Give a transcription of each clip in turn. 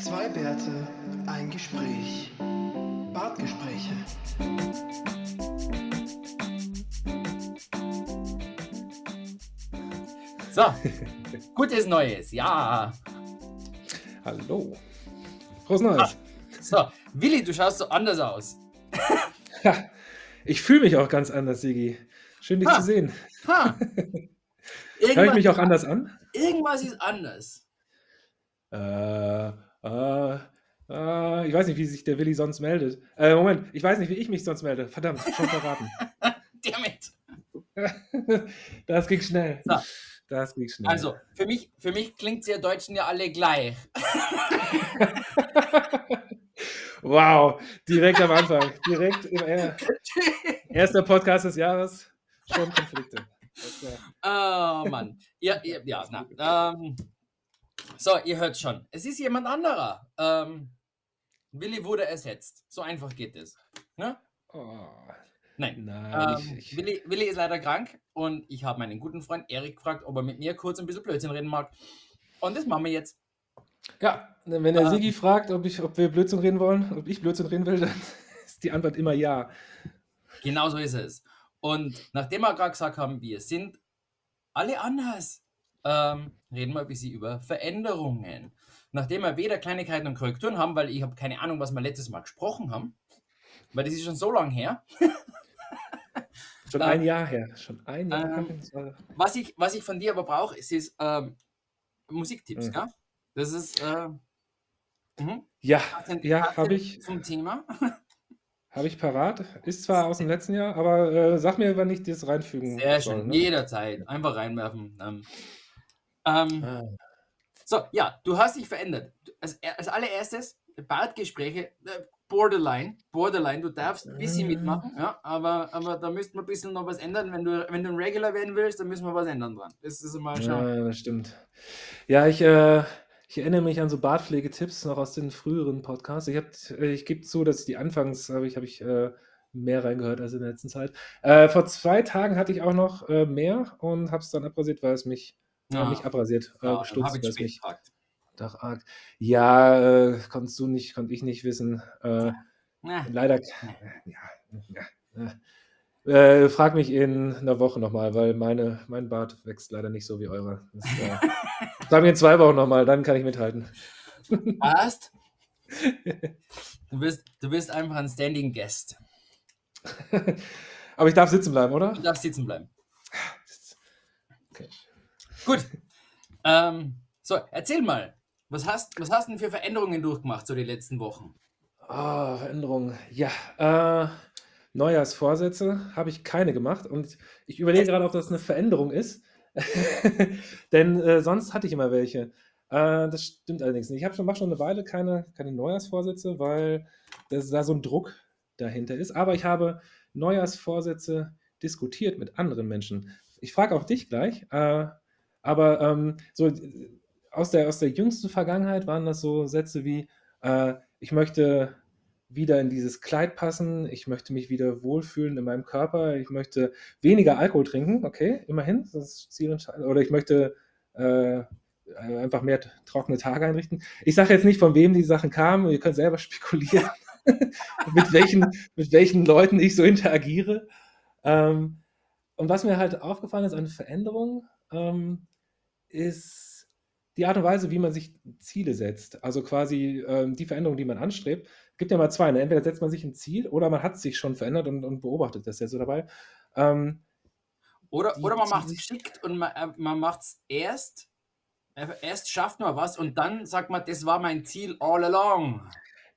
Zwei Bärte, ein Gespräch. Bartgespräche. So, gutes Neues, ja. Hallo. Frohes Neues. So, Willi, du schaust so anders aus. Ha, ich fühle mich auch ganz anders, Sigi. Schön, dich Ha. zu sehen. Ha. Höre ich mich auch anders an? irgendwas ist anders. Äh, äh, äh, ich weiß nicht, wie sich der Willi sonst meldet. Äh, Moment, ich weiß nicht, wie ich mich sonst melde. Verdammt, schon verraten. Damit. das ging schnell. So. Das ging schnell. Also, für mich, für mich klingt ihr Deutschen ja alle gleich. wow, direkt am Anfang. Direkt im er erster Podcast des Jahres. Schon Konflikte. Oh Mann. Ja, ja, ja na. Ähm, so, ihr hört schon. Es ist jemand anderer. Ähm, Willi wurde ersetzt. So einfach geht es. Ne? oh, Nein. nein, Ähm, ich, ich, Willi, Willi ist leider krank und ich habe meinen guten Freund Erik gefragt, ob er mit mir kurz ein bisschen Blödsinn reden mag. Und das machen wir jetzt. Ja, wenn der Ähm. Sigi fragt, ob, ich, ob wir Blödsinn reden wollen, ob ich Blödsinn reden will, dann ist die Antwort immer ja. Genau so ist es. Und nachdem wir gerade gesagt haben, wir sind alle anders, ähm, reden wir ein bisschen über Veränderungen. Nachdem wir weder Kleinigkeiten und Korrekturen haben, weil ich habe keine Ahnung, was wir letztes Mal gesprochen haben, weil das ist schon so lange her. Schon ein Jahr her. Schon ein Jahr. ähm, Was ich, was ich von dir aber brauche, ist, ist ähm, Musiktipps, Mhm. gell? Das ist äh, mhm. Ja, ja, habe ich, zum Thema. hab ich parat. Ist zwar aus dem letzten Jahr, aber äh, sag mir, wann ich das reinfügen Sehr soll. schön, Ne? jederzeit. Einfach reinwerfen. Ähm, ähm, Ah, So, ja, du hast dich verändert. Als, als allererstes, Bartgespräche, äh, Borderline, Borderline, du darfst ein bisschen Mhm. mitmachen, ja, aber, aber da müsste man ein bisschen noch was ändern. Wenn du, wenn du ein Regular werden willst, dann müssen wir was ändern dran. Das ist mal schon. ja, das stimmt. Ja, ich, äh, ich erinnere mich an so Bartpflegetipps noch aus den früheren Podcasts. Ich, hab, äh, ich gebe zu, dass die anfangs habe ich, hab ich äh, mehr reingehört als in der letzten Zeit. Äh, vor zwei Tagen hatte ich auch noch äh, mehr und habe es dann abrasiert, weil es mich, Ja. nicht abrasiert, äh, Ja, gestutzt, habe ich weil es spät mich gefragt. doch arg. Ja, äh, konntest du nicht, konnte ich nicht wissen. Äh, leider, ja, ja, äh, frag mich in einer Woche nochmal, weil meine, mein Bart wächst leider nicht so wie eure. Das, äh, frag mich in zwei Wochen nochmal, dann kann ich mithalten. passt. Du bist, du bist einfach ein Standing Guest. Aber ich darf sitzen bleiben, oder? Du darfst sitzen bleiben. Gut. Ähm, so, erzähl mal. Was hast, was hast du denn für Veränderungen durchgemacht so die letzten Wochen? Ah, Veränderungen. Ja, äh, Neujahrsvorsätze habe ich keine gemacht und ich überlege gerade, ob das eine Veränderung ist. Denn äh, sonst hatte ich immer welche. Äh, das stimmt allerdings nicht. Ich habe schon, schon eine Weile keine, keine Neujahrsvorsätze, weil das, da so ein Druck dahinter ist. Aber ich habe Neujahrsvorsätze diskutiert mit anderen Menschen. Ich frage auch dich gleich, äh, aber ähm, so aus der, aus der jüngsten Vergangenheit waren das so Sätze wie, äh, ich möchte wieder in dieses Kleid passen, ich möchte mich wieder wohlfühlen in meinem Körper, ich möchte weniger Alkohol trinken, okay, immerhin, das ist zielentscheidend, oder ich möchte äh, einfach mehr trockene Tage einrichten. Ich sage jetzt nicht, von wem die Sachen kamen, ihr könnt selber spekulieren, mit, welchen, mit welchen Leuten ich so interagiere. Ähm, und was mir halt aufgefallen ist, eine Veränderung, ähm, ist die Art und Weise, wie man sich Ziele setzt. Also quasi ähm, die Veränderung, die man anstrebt. Es gibt ja mal zwei. Ne? Entweder setzt man sich ein Ziel oder man hat sich schon verändert und, und beobachtet das jetzt so dabei. Ähm, Oder, Die oder man macht es geschickt und man, äh, man macht es erst, äh, erst schafft man was und dann sagt man, das war mein Ziel all along.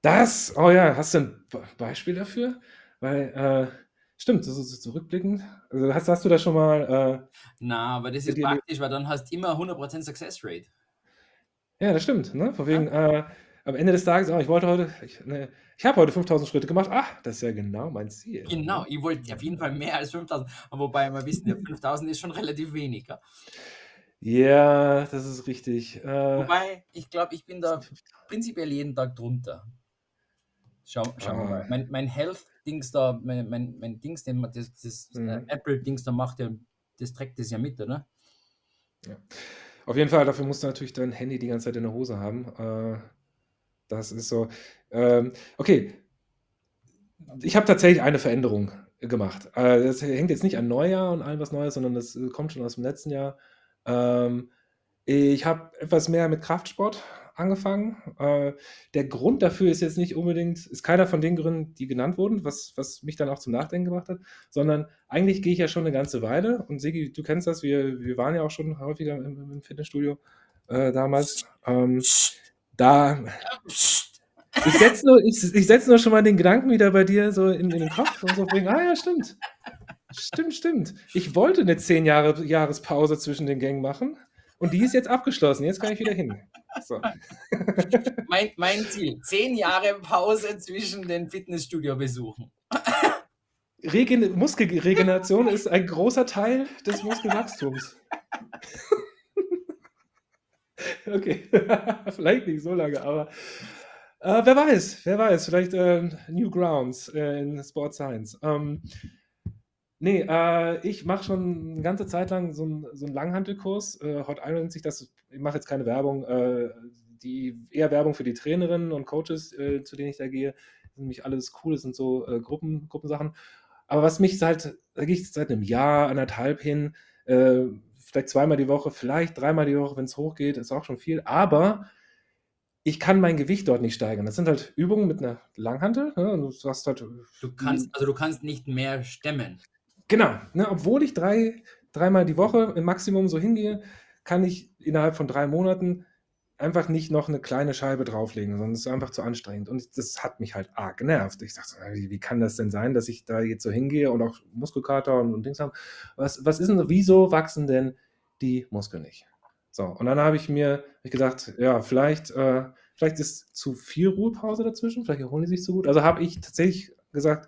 das, oh ja, hast du ein Be- Beispiel dafür? Weil, äh, stimmt, so, so zurückblickend. Also hast, hast du da schon mal, Na, aber das ist dir- praktisch, weil dann hast du immer 100% Success Rate. äh, ja, das stimmt, ne? Von wegen, äh, am Ende des Tages, oh, ich wollte heute, ich, ne, ich habe heute 5000 Schritte gemacht. Ah, das ist ja genau mein Ziel. Genau, ich wollte auf jeden Fall mehr als 5000, aber wobei wir wissen, ja, 5000 ist schon relativ wenig. Ja? Ja, das ist richtig. Äh, Wobei, ich glaube, ich bin da prinzipiell jeden Tag drunter. Schau, schauen wir Ah. mal. Mein, mein Health-Dings da, mein, mein, mein Dings, den das, das Mhm. äh, Apple-Dings da macht, ja, das trägt das ja mit, oder? Auf jeden Fall, dafür musst du natürlich dein Handy die ganze Zeit in der Hose haben. Äh, Das ist so. Ähm, okay. Ich habe tatsächlich eine Veränderung gemacht. Äh, das hängt jetzt nicht an Neujahr und allem was Neues, sondern das äh, kommt schon aus dem letzten Jahr. Ähm, ich habe etwas mehr mit Kraftsport angefangen. Äh, der Grund dafür ist jetzt nicht unbedingt, ist keiner von den Gründen, die genannt wurden, was, was mich dann auch zum Nachdenken gebracht hat, sondern eigentlich gehe ich ja schon eine ganze Weile und Sigi, du kennst das, wir, wir waren ja auch schon häufiger im, im Fitnessstudio äh, damals. Ähm, da. Ich setze nur, ich, ich setz nur schon mal den Gedanken wieder bei dir so in, in den Kopf und so bringen, ah ja, stimmt. Stimmt, stimmt. Ich wollte eine 10 Jahre Jahrespause zwischen den Gängen machen. Und die ist jetzt abgeschlossen. Jetzt kann ich wieder hin. So. mein, mein Ziel: zehn Jahre Pause zwischen den Fitnessstudio-Besuchen. Regen Muskelregeneration ist ein großer Teil des Muskelwachstums. okay, vielleicht nicht so lange, aber äh, wer weiß, wer weiß, vielleicht äh, New Grounds äh, in Sport Science. Ähm, Nee, äh, ich mache schon eine ganze Zeit lang so einen so Langhantelkurs. Äh, Hot Iron nennt sich das. Ich mache jetzt keine Werbung, äh, die eher Werbung für die Trainerinnen und Coaches, äh, zu denen ich da gehe. Das sind nämlich alles cool, das sind so äh, Gruppen, Gruppensachen. Aber was mich halt, da gehe ich seit einem Jahr, anderthalb hin, äh, vielleicht zweimal die Woche, vielleicht dreimal die Woche, wenn es hochgeht, ist auch schon viel. Aber ich kann mein Gewicht dort nicht steigern. Das sind halt Übungen mit einer Langhantel. Ne? Du, halt, du kannst, also du kannst nicht mehr stemmen. Genau, ne, obwohl ich drei, dreimal die Woche im Maximum so hingehe, kann ich innerhalb von drei Monaten einfach nicht noch eine kleine Scheibe drauflegen, sondern es ist einfach zu anstrengend. Und das hat mich halt arg genervt. Ich dachte, wie, wie kann das denn sein, dass ich da jetzt so hingehe und auch Muskelkater und, und Dings haben? Was, was ist denn, wieso wachsen denn die Muskeln nicht? So, und dann habe ich mir ich gedacht, ja, vielleicht, äh, vielleicht ist zu viel Ruhepause dazwischen, vielleicht erholen die sich zu gut. Also habe ich tatsächlich gesagt,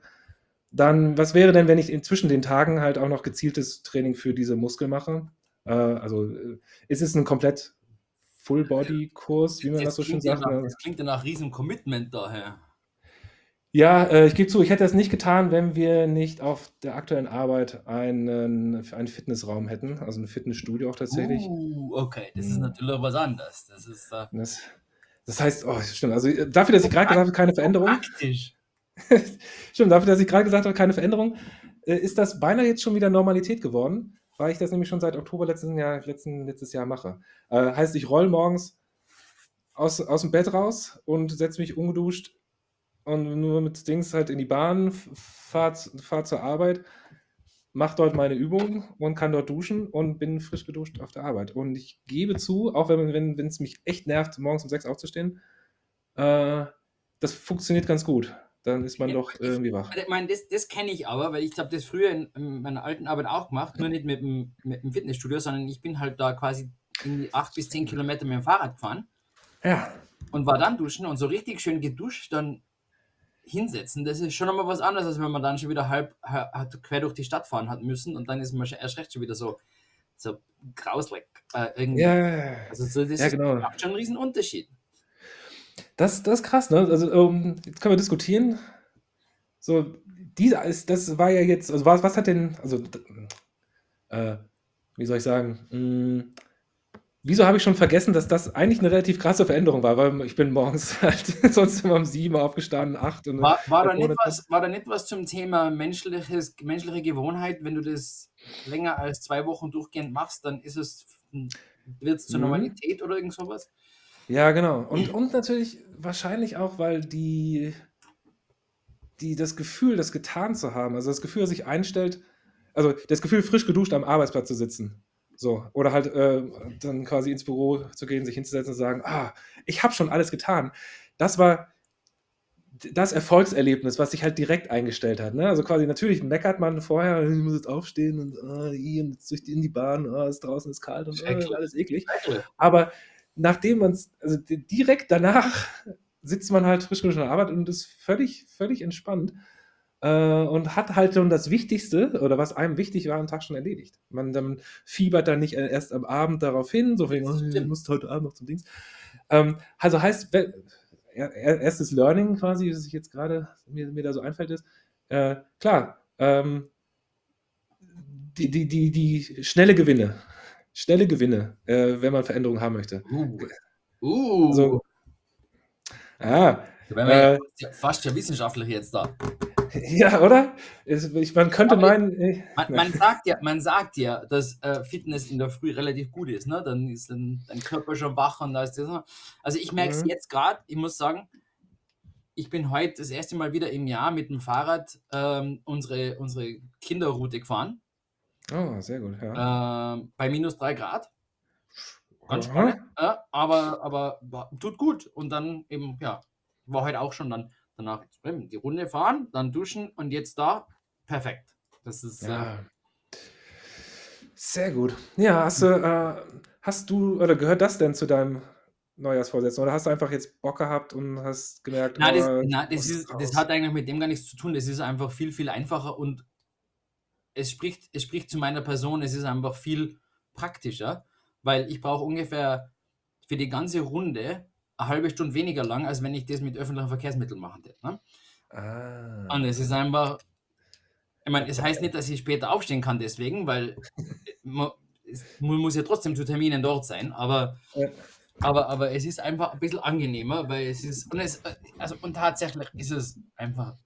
dann, was wäre denn, wenn ich zwischen den Tagen halt auch noch gezieltes Training für diese Muskel mache? Äh, also äh, ist es ein komplett Full-Body-Kurs, wie man das, so schön sagt? Nach, ne? das klingt ja nach riesen Commitment daher. Ja, äh, ich gebe zu, ich hätte das nicht getan, wenn wir nicht auf der aktuellen Arbeit einen, einen Fitnessraum hätten, also ein Fitnessstudio auch tatsächlich. Uh, okay, das ist hm. natürlich was anderes. Das, ist, uh... das, das heißt, oh, stimmt, also dafür, dass ich gerade gesagt habe, keine Veränderung. Praktisch. Stimmt, dafür, dass ich gerade gesagt habe, keine Veränderung, äh, ist das beinahe jetzt schon wieder Normalität geworden, weil ich das nämlich schon seit Oktober letzten Jahr, letzten, letztes Jahr mache. Äh, heißt, ich roll morgens aus, aus dem Bett raus und setze mich ungeduscht und nur mit Dings halt in die Bahn, fahre fahr zur Arbeit, mache dort meine Übungen und kann dort duschen und bin frisch geduscht auf der Arbeit. Und ich gebe zu, auch wenn es wenn, mich echt nervt, morgens um sechs aufzustehen, äh, das funktioniert ganz gut dann ist man ja, doch irgendwie wach. Ich meine, das, das kenne ich aber, weil ich habe das früher in, in, meiner alten Arbeit auch gemacht, nur nicht mit dem, mit dem Fitnessstudio, sondern ich bin halt da quasi in die acht bis zehn Kilometer mit dem Fahrrad gefahren. Ja. Und war dann duschen und so richtig schön geduscht, dann hinsetzen. Das ist schon einmal was anderes, als wenn man dann schon wieder halb, halb quer durch die Stadt fahren hat müssen und dann ist man erst recht schon wieder so, so grauslig. Äh, irgendwie. Ja, also so, das ja, genau. macht schon einen riesen Unterschied. Das, das ist krass, ne? Also, ähm, jetzt können wir diskutieren. So, diese, das war ja jetzt, also was, was hat denn, also, äh, wie soll ich sagen, hm, wieso habe ich schon vergessen, dass das eigentlich eine relativ krasse Veränderung war, weil ich bin morgens halt sonst immer um sieben aufgestanden, acht. Und war, war, da nicht was, war da nicht was zum Thema menschliches, menschliche Gewohnheit, wenn du das länger als zwei Wochen durchgehend machst, dann ist es, wird es zur mhm. Normalität oder irgend sowas? Ja, genau. Und, und natürlich wahrscheinlich auch, weil die, die das Gefühl, das getan zu haben, also das Gefühl, das sich einstellt, also das Gefühl, frisch geduscht am Arbeitsplatz zu sitzen. So, oder halt äh, dann quasi ins Büro zu gehen, sich hinzusetzen und sagen, ah, ich habe schon alles getan. Das war das Erfolgserlebnis, was sich halt direkt eingestellt hat. Ne? Also quasi natürlich meckert man vorher, ich muss jetzt aufstehen und, ah, jetzt durch die, in die Bahn, ah, es draußen ist kalt und ah, alles eklig. Aber nachdem man es, also direkt danach sitzt man halt frisch an der Arbeit und ist völlig, völlig entspannt äh, und hat halt schon das Wichtigste oder was einem wichtig war am Tag schon erledigt. Man dann fiebert dann nicht erst am Abend darauf hin, so wegen, oh, du musst heute Abend noch zum Dienst. Ähm, also heißt, erstes Learning quasi, was ich jetzt gerade mir, mir da so einfällt, ist, äh, klar, ähm, die, die, die, die schnelle Gewinne schnelle Gewinne, äh, wenn man Veränderungen haben möchte. Uh. Uh. So, Ah, äh, ja fast schon wissenschaftlich jetzt da. ja, oder? Ich, man könnte Aber meinen, äh, Man, man, sagt ja, man sagt ja, dass äh, Fitness in der Früh relativ gut ist. Ne? Dann ist dann dein Körper schon wach und da ist das. Also ich merke es Mhm. jetzt gerade, ich muss sagen, ich bin heute das erste Mal wieder im Jahr mit dem Fahrrad ähm, unsere, unsere Kinderroute gefahren. Oh, sehr gut, ja. Ähm, bei minus drei Grad. Ganz spannend. Ja, aber, aber war- tut gut. Und dann eben, ja, war heute auch schon dann danach die Runde fahren, dann duschen und jetzt da. Perfekt. Das ist. Äh, Ja. Sehr gut. Ja, hast du, äh, hast du, oder gehört das denn zu deinem Neujahrsvorsätzen? Oder hast du einfach jetzt Bock gehabt und hast gemerkt, Nein, das, oh, nein, ich das, ist, das hat eigentlich mit dem gar nichts zu tun. Das ist einfach viel, viel einfacher und es spricht, es spricht zu meiner Person. Es ist einfach viel praktischer, weil ich brauche ungefähr für die ganze Runde eine halbe Stunde weniger lang, als wenn ich das mit öffentlichen Verkehrsmitteln machen hätte. Ne? Ah. Und es ist einfach, ich meine, es heißt nicht, dass ich später aufstehen kann deswegen, weil man, man muss ja trotzdem zu Terminen dort sein, aber, Ja. aber, aber es ist einfach ein bisschen angenehmer, weil es ist, und, es, also, und tatsächlich ist es einfach,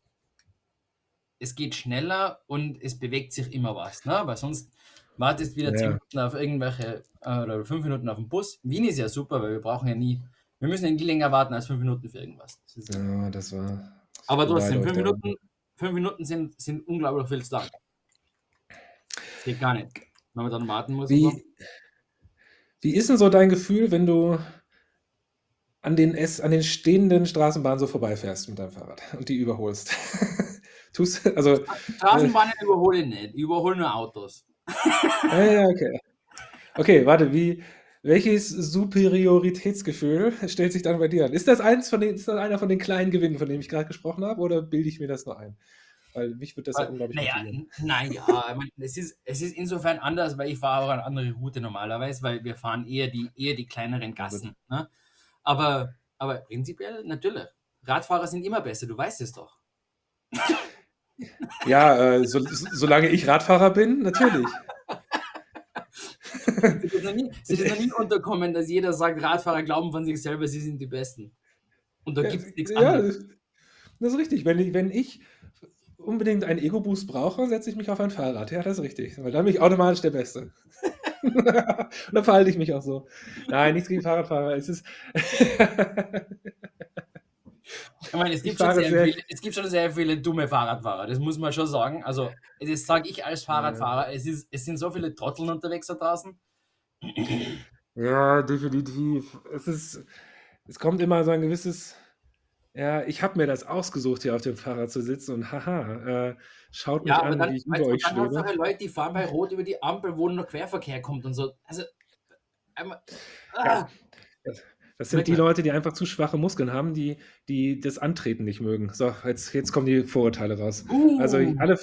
es geht schneller und es bewegt sich immer was, ne? weil sonst wartest wieder Ja. 10 Minuten auf irgendwelche, äh, oder 5 Minuten auf den Bus. Wien ist ja super, weil wir brauchen ja nie, wir müssen ja nie länger warten als 5 Minuten für irgendwas. Das ist, Ja, das war. aber trotzdem, euch fünf da. Minuten, fünf Minuten sind, sind unglaublich viel zu lang. Das geht gar nicht. Wenn man dann warten muss. Wie, wie ist denn so dein Gefühl, wenn du an den, S, an den stehenden Straßenbahnen so vorbeifährst mit deinem Fahrrad und die überholst? Tust also, Straßenbahnen überhole ich nicht. Ich überhole nur Autos. ja, okay. Okay, warte, wie, welches Superioritätsgefühl stellt sich dann bei dir an? Ist das eins von den, ist das einer von den kleinen Gewinnen, von denen ich gerade gesprochen habe, oder bilde ich mir das nur ein? Weil mich würde das ja unglaublich Naja, motivieren. naja es, ist, es ist insofern anders, weil ich fahre auch eine andere Route normalerweise, weil wir fahren eher die, eher die kleineren Gassen. Ne? Aber, aber prinzipiell natürlich. Radfahrer sind immer besser, du weißt es doch. Ja, äh, so, so, solange ich Radfahrer bin, natürlich. Es ist noch nie, es ist noch nie unterkommen, dass jeder sagt, Radfahrer glauben von sich selber, sie sind die Besten. Und da Ja, gibt es nichts ja, anderes. das das ist richtig. Wenn ich, wenn ich unbedingt einen Ego-Boost brauche, setze ich mich auf ein Fahrrad. Ja, das ist richtig. Weil dann bin ich automatisch der Beste. Und dann verhalte ich mich auch so. Nein, nichts gegen Fahrradfahrer. Es ist. Ich meine, es gibt, schon sehr sehr- viele, es gibt schon sehr viele dumme Fahrradfahrer, das muss man schon sagen. Also, das sage ich als Fahrradfahrer. Es, ist, es sind so viele Trotteln unterwegs da draußen. ja, definitiv. Es ist. Es kommt immer so ein gewisses. Ja, ich habe mir das ausgesucht, hier auf dem Fahrrad zu sitzen und haha, äh, schaut mich Ja, aber an, dann, wie ich über du, euch dann schwebe. halt Leute, die fahren bei Rot über die Ampel, wo noch Querverkehr kommt und so. Also, einmal, ah, Das sind die? Leute, die einfach zu schwache Muskeln haben, die, die das Antreten nicht mögen. So, jetzt, jetzt kommen die Vorurteile raus. uh, Also alle,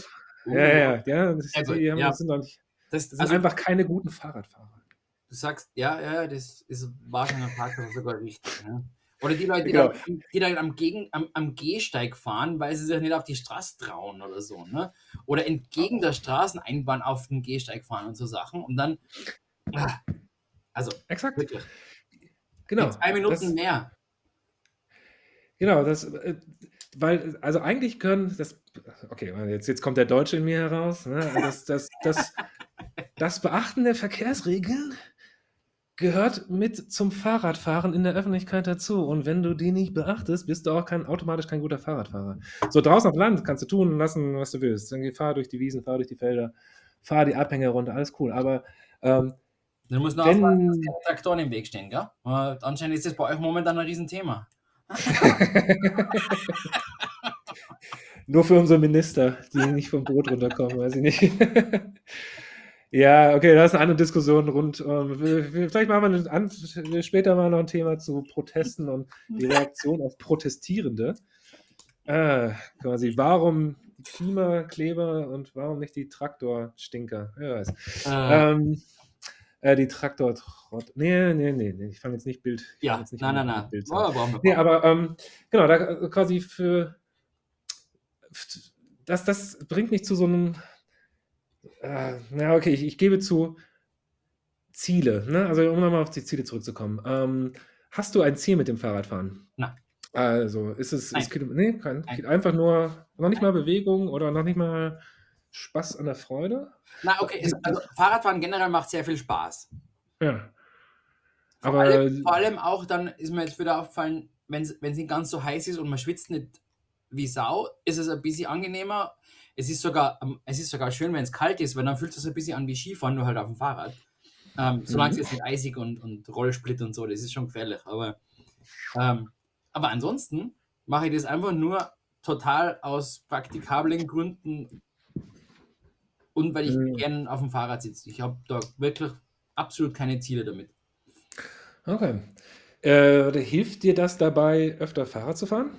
uh, ja, ja, ja, das, gut, die haben, ja. sind, nicht, Das, das sind also, einfach keine guten Fahrradfahrer. du sagst, ja, ja, das ist wahrscheinlich am Tag sogar richtig. Ja. Oder die Leute, die, Genau. dann, die dann am, Gegen, am, am Gehsteig fahren, weil sie sich nicht auf die Straße trauen oder so. Ne? Oder entgegen der Straßeneinbahn auf den Gehsteig fahren und so Sachen. Und dann, ah, also Exakt. wirklich, Genau. zwei Minuten Das, mehr. genau, das, äh, weil, also eigentlich können das, okay, jetzt, jetzt kommt der Deutsche in mir heraus. Ne? Das, das, das, das Beachten der Verkehrsregeln gehört mit zum Fahrradfahren in der Öffentlichkeit dazu. Und wenn du die nicht beachtest, bist du auch kein, automatisch kein guter Fahrradfahrer. So draußen auf Land kannst du tun und lassen, was du willst. Dann geh, fahr durch die Wiesen, fahr durch die Felder, fahr die Abhänge runter, alles cool. Aber ähm, Du musst nur aufpassen, dass keine Traktoren im Weg stehen, gell? Weil anscheinend ist das bei euch momentan ein Riesenthema. Nur für unsere Minister, die nicht vom Boot runterkommen, weiß ich nicht. ja, okay, das ist eine andere Diskussion rund. Um, vielleicht machen wir an, später mal noch ein Thema zu Protesten und die Reaktion auf Protestierende. Äh, quasi, warum Klimakleber und warum nicht die Traktorstinker? Wer weiß. Äh, Ähm, äh, die Traktor. Nee, nee, nee, nee, ich fange jetzt nicht Bild. ja, jetzt nicht nein, nein, nein. Bild Oh, Nee, aber ähm, genau, da äh, quasi für das, das bringt mich zu so einem, äh, na okay, ich, ich gebe zu Ziele, ne? Also um nochmal auf die Ziele zurückzukommen. Ähm, hast du ein Ziel mit dem Fahrradfahren? Nein. Also, ist es Nein. ist Kilo ne, kein Nein. einfach nur noch nicht mal Bewegung oder noch nicht mal Spaß an der Freude? Na, okay, es, also Fahrradfahren generell macht sehr viel Spaß. Ja. Vor, Aber allem, vor allem auch dann ist mir jetzt wieder aufgefallen, wenn es nicht ganz so heiß ist und man schwitzt nicht wie Sau, ist es ein bisschen angenehmer. Es ist sogar, ähm, es ist sogar schön, wenn es kalt ist, weil dann fühlt es sich ein bisschen an wie Skifahren, nur halt auf dem Fahrrad. Ähm, solange es Mhm. jetzt nicht eisig und, und Rollsplit und so, das ist schon gefährlich. Aber, ähm, aber ansonsten mache ich das einfach nur total aus praktikablen Gründen und weil ich Mhm. gern auf dem Fahrrad sitze. Ich habe da wirklich absolut keine Ziele damit. Okay. Äh, hilft dir das dabei, öfter Fahrrad zu fahren?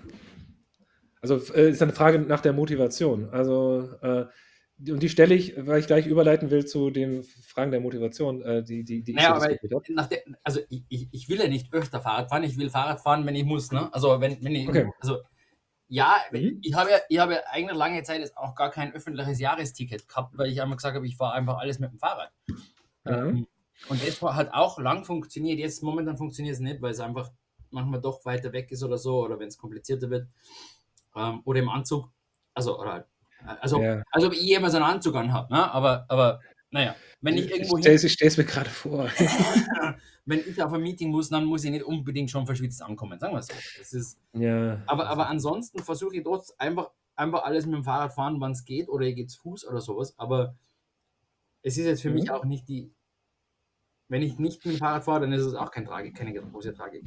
Also äh, ist eine Frage nach der Motivation. Also äh, und die stelle ich, weil ich gleich überleiten will zu den Fragen der Motivation, äh, die, die, die ich Naja, so aber diskutiert habe. nach der, also ich, ich, ich will ja nicht öfter Fahrrad fahren, ich will Fahrrad fahren, wenn ich muss. Ne? Also wenn, wenn ich, Okay. also ja, Mhm. ich habe ja, ich habe ja eigentlich lange Zeit jetzt auch gar kein öffentliches Jahresticket gehabt, weil ich einmal gesagt habe, ich fahre einfach alles mit dem Fahrrad. Mhm. Und das hat auch lang funktioniert. Jetzt momentan funktioniert es nicht, weil es einfach manchmal doch weiter weg ist oder so, oder wenn es komplizierter wird. Ähm, oder im Anzug. Also, oder, also, Ja. also ob ich jemals einen Anzug anhabe, ne? aber, aber naja, wenn ich irgendwo Ich stelle es mir gerade vor. wenn ich auf ein Meeting muss, dann muss ich nicht unbedingt schon verschwitzt ankommen, sagen wir es so. Das ist, ja. aber, aber ansonsten versuche ich trotz einfach, einfach alles mit dem Fahrrad fahren, wann es geht, oder ich gehe zu Fuß oder sowas. Aber es ist jetzt für Mhm. mich auch nicht die. Wenn ich nicht mit dem Fahrrad fahre, dann ist es auch kein Tragik, keine große Tragik.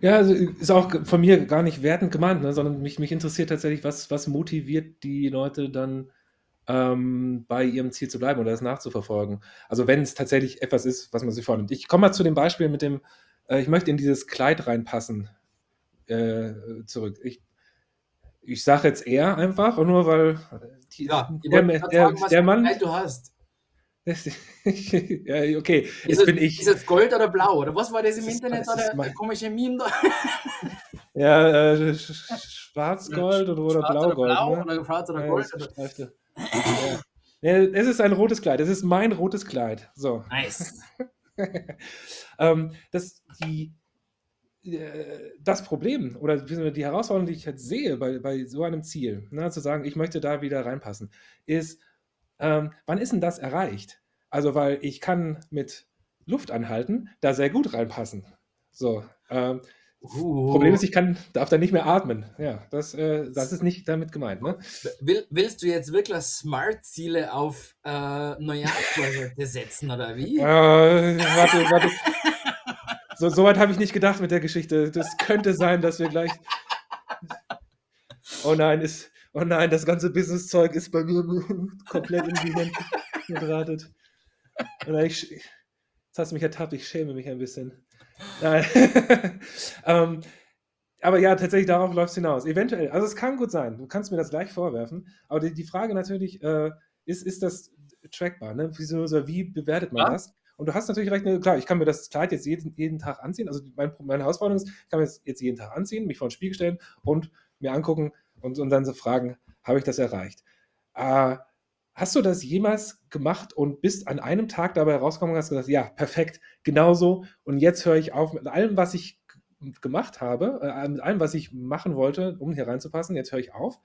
Ja, also ist auch von mir gar nicht wertend gemeint, ne, sondern mich, mich interessiert tatsächlich, was, was motiviert die Leute dann ähm, bei ihrem Ziel zu bleiben oder das nachzuverfolgen. Also wenn es tatsächlich etwas ist, was man sich vornimmt. Ich komme mal zu dem Beispiel mit dem, äh, ich möchte in dieses Kleid reinpassen äh, zurück. Ich, ich sage jetzt er einfach, nur weil die, Ja, der, der, was der Mann, Kleid du hast. ja, okay, Ist jetzt es, bin ich. ist es Gold oder blau? Oder was war das im ist- Internet? ist der, mein- komische Meme da? Ja, äh, Sch- Sch- Schwarzgold oder, oder Schwarz Blaugold. Blau ne? oder schwarz oder Ja, Gold? das Oder? Es ist ein rotes Kleid. Es ist mein rotes Kleid. So. Nice. ähm, das, die, äh, das Problem oder die Herausforderung, die ich jetzt sehe bei, bei so einem Ziel, ne, zu sagen, ich möchte da wieder reinpassen, ist, ähm, wann ist denn das erreicht? Also, weil ich kann mit Luft anhalten da sehr gut reinpassen. So. Ähm, Uh. Problem ist, ich kann, darf da nicht mehr atmen. Ja, das, äh, das ist nicht damit gemeint. Ne? Will, willst du jetzt wirklich Smart-Ziele auf äh, Neujahrsvorsätze setzen oder wie? Äh, warte, warte. So, so weit habe ich nicht gedacht mit der Geschichte. Das könnte sein, dass wir gleich. Oh nein, ist, oh nein, das ganze Business-Zeug ist bei mir komplett in die Hände geratet. Ich, jetzt hast du mich ertappt, ich schäme mich ein bisschen. Nein. ähm, aber ja, tatsächlich darauf läuft es hinaus. Eventuell, also es kann gut sein, du kannst mir das gleich vorwerfen, aber die, die Frage natürlich, äh, ist, ist das trackbar? Ne? Wie bewertet man Ja. das? Und du hast natürlich recht, ne, klar, ich kann mir das Kleid jetzt jeden, jeden Tag anziehen. Also mein, meine Herausforderung ist, ich kann mir das jetzt jeden Tag anziehen, mich vor den Spiegel stellen und mir angucken und, und dann so fragen, habe ich das erreicht? Äh, hast du das jemals gemacht und bist an einem Tag dabei rausgekommen und hast gesagt, ja, perfekt, genauso. Und jetzt höre ich auf mit allem, was ich gemacht habe, äh, mit allem, was ich machen wollte, um hier reinzupassen, jetzt höre ich auf.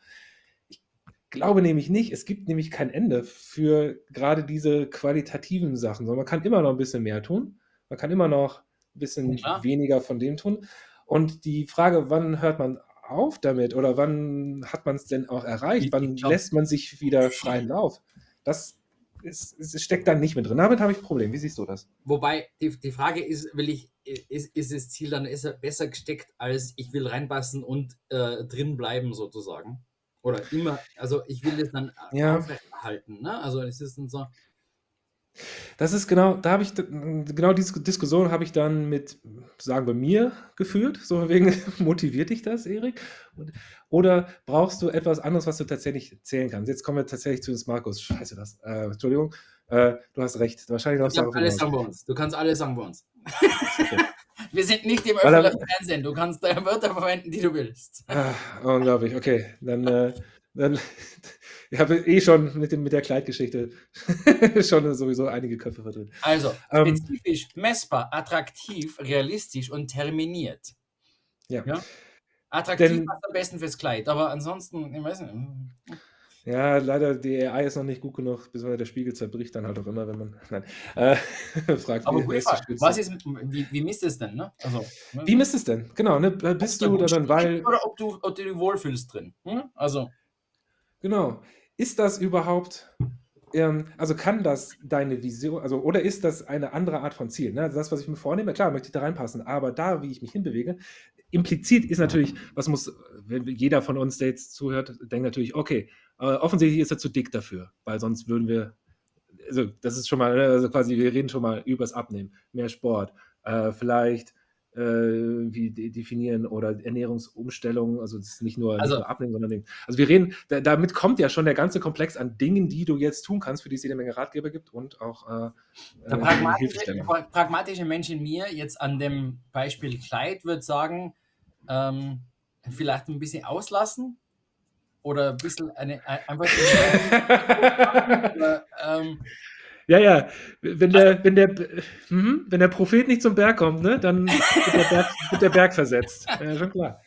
Ich glaube nämlich nicht, es gibt nämlich kein Ende für gerade diese qualitativen Sachen, sondern man kann immer noch ein bisschen mehr tun. Man kann immer noch ein bisschen Klar. weniger von dem tun. Und die Frage, wann hört man auf damit oder wann hat man es denn auch erreicht? Ich- Wann glaub- lässt man sich wieder freien Lauf? Das ist, es steckt da nicht mit drin. Damit habe ich ein Problem. Wie siehst du das? Wobei die, die Frage ist, will ich, ist, ist das Ziel dann ist er besser gesteckt, als ich will reinpassen und äh, drin bleiben sozusagen? Oder immer, also ich will das dann Ja. aufrechterhalten, ne? Also es ist dann so, Das ist genau, da habe ich, genau diese Diskussion habe ich dann mit, sagen wir, mir geführt. So wegen, motiviert dich das, Erik? Oder brauchst du etwas anderes, was du tatsächlich zählen kannst? Jetzt kommen wir tatsächlich zu uns, Markus. Scheiße, das. Äh, Entschuldigung. Äh, du hast recht. Wahrscheinlich du läuft es alles bei uns. Du kannst alles sagen bei uns. Wir sind nicht im öffentlichen Fernsehen. Du kannst deine Wörter verwenden, die du willst. Ah, unglaublich. Okay, dann, äh, dann ich habe eh schon mit, dem, mit der Kleidgeschichte schon sowieso einige Köpfe verdreht. Also, Ähm, spezifisch, messbar, attraktiv, realistisch und terminiert. Ja. Ja? Attraktiv Denn- passt am besten fürs Kleid, aber ansonsten, ich weiß nicht. Ja, leider, die AI ist noch nicht gut genug, beziehungsweise der Spiegel zerbricht dann halt auch immer, wenn man nein, äh, fragt, Aber wie? Was ist, wie, wie misst es denn, ne? Also, ne? Wie misst es denn? Genau, ne? Bist du da dann, weil, Oder ob du, ob du dich wohlfühlst drin. Hm? Also, genau, ist das überhaupt, ähm, also kann das deine Vision, also oder ist das eine andere Art von Ziel? Ne? Also das, was ich mir vornehme, klar, möchte ich da reinpassen, aber da, wie ich mich hinbewege, implizit ist natürlich, was muss, wenn jeder von uns, der jetzt zuhört, denkt natürlich, okay, äh, offensichtlich ist er zu dick dafür, weil sonst würden wir, also das ist schon mal, ne, also quasi, wir reden schon mal übers Abnehmen, mehr Sport, äh, vielleicht äh, wie de- definieren oder Ernährungsumstellung, also das ist nicht nur, Also- nicht nur Abnehmen, sondern Ding. Also wir reden, da, damit kommt ja schon der ganze Komplex an Dingen, die du jetzt tun kannst, für die es jede Menge Ratgeber gibt und auch äh, der äh, pragmatische, Hilfestellung. pra- pragmatische Mensch in mir, jetzt an dem Beispiel Kleid, würde sagen, ähm, vielleicht ein bisschen auslassen oder ein bisschen eine, ein- einfach. oder, ähm, Ja, ja, wenn der, wenn der, mhm, wenn der Prophet nicht zum Berg kommt, ne, dann wird der Berg, wird der Berg versetzt. Ja, schon klar.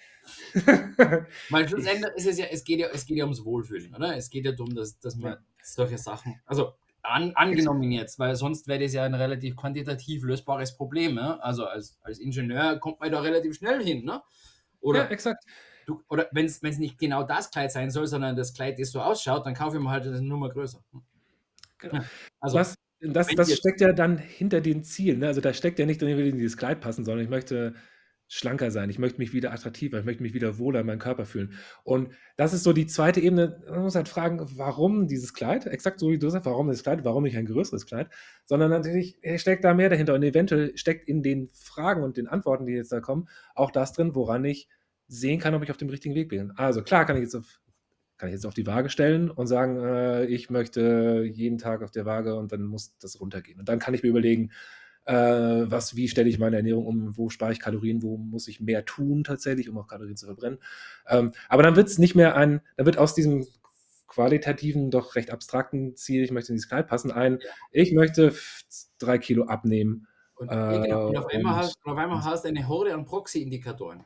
Weil schlussendlich ist es ja, es geht ja, es geht ja ums Wohlfühlen, oder? Es geht ja darum, dass, dass man Ja. solche Sachen, also an, angenommen jetzt, weil sonst wäre das ja ein relativ quantitativ lösbares Problem. Ja? Also als, als Ingenieur kommt man da relativ schnell hin, ne? ja, Oder, exakt. du, oder wenn es nicht genau das Kleid sein soll, sondern das Kleid, das so ausschaut, dann kaufe ich mir halt eine Nummer größer. Genau. Also, das, das, das steckt ja dann hinter den Zielen. Ne? Also da steckt ja nicht ich will in dieses Kleid passen, sondern ich möchte schlanker sein, ich möchte mich wieder attraktiver, ich möchte mich wieder wohler in meinem Körper fühlen. Und das ist so die zweite Ebene. Man muss halt fragen, warum dieses Kleid? Exakt so wie du sagst, warum das Kleid, warum nicht ein größeres Kleid? Sondern natürlich steckt da mehr dahinter. Und eventuell steckt in den Fragen und den Antworten, die jetzt da kommen, auch das drin, woran ich sehen kann, ob ich auf dem richtigen Weg bin. Also klar kann ich jetzt auf kann ich jetzt auf die Waage stellen und sagen, äh, ich möchte jeden Tag auf der Waage und dann muss das runtergehen. Und dann kann ich mir überlegen, äh, was, wie stelle ich meine Ernährung um, wo spare ich Kalorien, wo muss ich mehr tun tatsächlich, um auch Kalorien zu verbrennen. Ähm, aber dann wird es nicht mehr ein, dann wird aus diesem qualitativen, doch recht abstrakten Ziel, ich möchte in dieses Kleid passen, ein, ich möchte drei Kilo abnehmen. und, äh, und auf einmal und- hast, und auf einmal hast du eine Horde an Proxy-Indikatoren.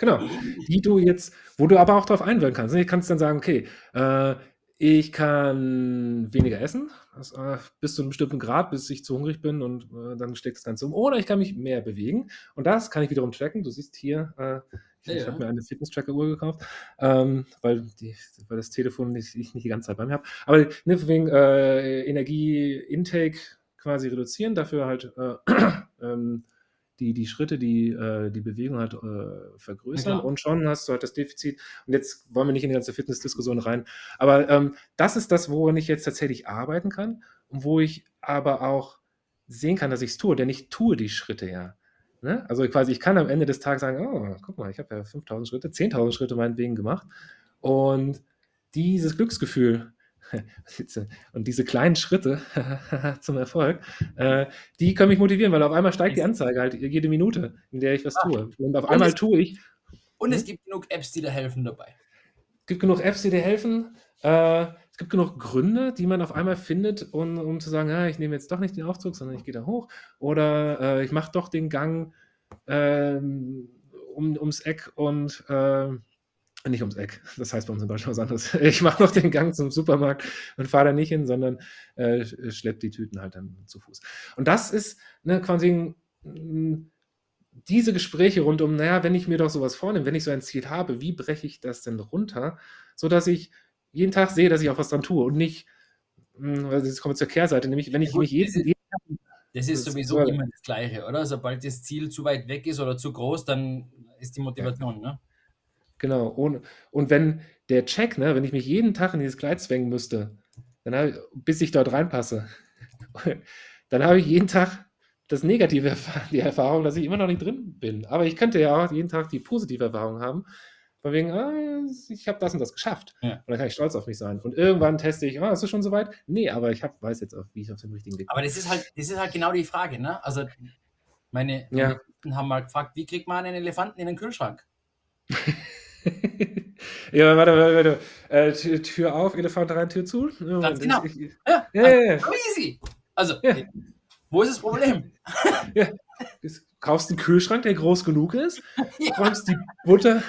Genau, die du jetzt, wo du aber auch drauf einwirken kannst. ne? Du kannst dann sagen, okay, äh, ich kann weniger essen, das, äh, bis zu einem bestimmten Grad, bis ich zu hungrig bin und äh, dann steckt das Ganze um. Oder ich kann mich mehr bewegen und das kann ich wiederum tracken. Du siehst hier, äh, ich, Ja, ich habe mir eine Fitness-Tracker-Uhr gekauft, ähm, weil, die, weil das Telefon nicht, ich nicht die ganze Zeit bei mir habe. Aber ne, wegen äh, Energie-Intake quasi reduzieren, dafür halt äh, ähm, die, die Schritte, die äh, die Bewegung halt äh, vergrößern klar. und schon hast du halt das Defizit. Und jetzt wollen wir nicht in die ganze Fitnessdiskussion rein, aber ähm, das ist das, woran ich jetzt tatsächlich arbeiten kann und wo ich aber auch sehen kann, dass ich es tue, denn ich tue die Schritte ja. Ne? Also quasi, ich kann am Ende des Tages sagen, oh, guck mal, ich habe ja 5000 Schritte, 10.000 Schritte meinetwegen gemacht und dieses Glücksgefühl und diese kleinen Schritte zum Erfolg, äh, die können mich motivieren, weil auf einmal steigt die Anzeige halt jede Minute, in der ich was tue. Und auf einmal tue ich, Und es Hm? gibt genug Apps, die da helfen dabei. es gibt genug Apps, die dir helfen. Äh, es gibt genug Gründe, die man auf einmal findet, um, um zu sagen, ja, ich nehme jetzt doch nicht den Aufzug, sondern ich gehe da hoch. Oder äh, ich mache doch den Gang ähm, um, ums Eck und äh, nicht ums Eck. Das heißt bei uns in Deutschland was anderes. Ich mache noch den Gang zum Supermarkt und fahre da nicht hin, sondern äh, schleppe die Tüten halt dann zu Fuß. Und das ist ne, quasi diese Gespräche rund um, naja, wenn ich mir doch sowas vornehme, wenn ich so ein Ziel habe, wie breche ich das denn runter, sodass ich jeden Tag sehe, dass ich auch was dran tue und nicht, mh, also jetzt kommen wir zur Kehrseite, nämlich wenn ich mich jeden, jeden Das ist Das sowieso immer das Gleiche, oder? Sobald das Ziel zu weit weg ist oder zu groß, dann ist die Motivation, ne? Genau. Und, und wenn der Check, ne, wenn ich mich jeden Tag in dieses Kleid zwängen müsste, dann ich, bis ich dort reinpasse, dann habe ich jeden Tag das negative Erfahrung, die Erfahrung, dass ich immer noch nicht drin bin. Aber ich könnte ja auch jeden Tag die positive Erfahrung haben, von wegen, ah, ich habe das und das geschafft. Ja. Und dann kann ich stolz auf mich sein. Und irgendwann teste ich, ah, ist es schon soweit? Nee, aber ich hab, weiß jetzt auch, wie ich auf dem richtigen Weg bin. Aber das ist halt, das ist halt genau die Frage, ne? Also meine Ja. haben mal gefragt, wie kriegt man einen Elefanten in den Kühlschrank? ja, warte, warte, warte. Äh, Tür, auf, Elefant rein, Tür zu. Moment, genau. Ich, ich, Ja, ja, ja, ja. easy. Also, Ja. wo ist das Problem? kaufst einen Kühlschrank, der groß genug ist, räumst die Butter,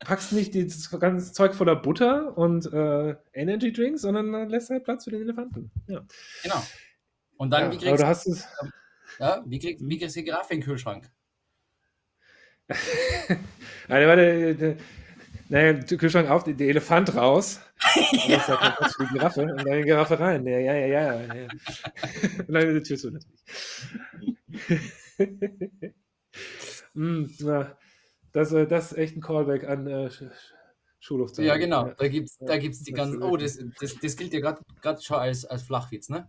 packst nicht das ganze Zeug voller Butter und äh, Energy Drinks, sondern lässt halt Platz für den Elefanten. Ja. Genau. Und dann, Ja, wie kriegst du hast es. ja, wie kriegst, wie kriegst du die Giraffe in den Kühlschrank? Nein, warte, naja, Kühlschrank auf, der Elefant raus. Und das ist ja die Giraffe. Und dann die Giraffe rein. Ja, ja, ja, ja. ja. Und dann die Tür zu natürlich. na, das, äh, das ist echt ein Callback an äh, Sch- Sch- Schulhofzeit. Ja, genau. Ja. Da gibt es Ja, da gibt's die ganzen. Oh, das, das, das gilt ja gerade schon als, als Flachwitz, ne?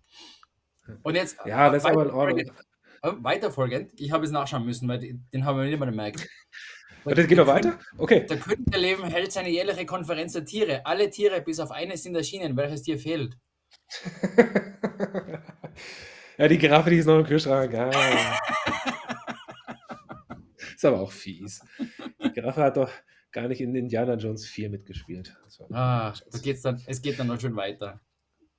Und jetzt. Ja, das ist aber in Ordnung. Weiterfolgend- äh, Weiterfolgend, ich habe es nachschauen müssen, weil den haben wir nicht mehr gemerkt. Und das geht noch weiter? Okay. Der König der Löwen hält seine jährliche Konferenz der Tiere. Alle Tiere bis auf eines sind erschienen. Welches Tier fehlt? ja, die Giraffe, die ist noch im Kühlschrank. Ja. ist aber auch fies. Die Giraffe hat doch gar nicht in Indiana Jones 4 mitgespielt. Ah, da geht's dann, es geht dann noch schön weiter.